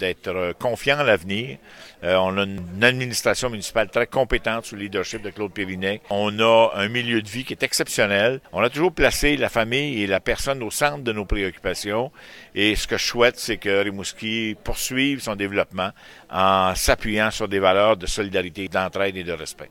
d'être euh, confiant à l'avenir. Euh, on a une administration municipale très compétente sous le leadership de Claude Périnec. On a un milieu de vie qui est exceptionnel. On a toujours placé la famille et la personne au centre de nos préoccupations. Et ce que je souhaite, c'est que Rimouski poursuive son développement en s'appuyant sur des valeurs de solidarité, d'entraide et de respect.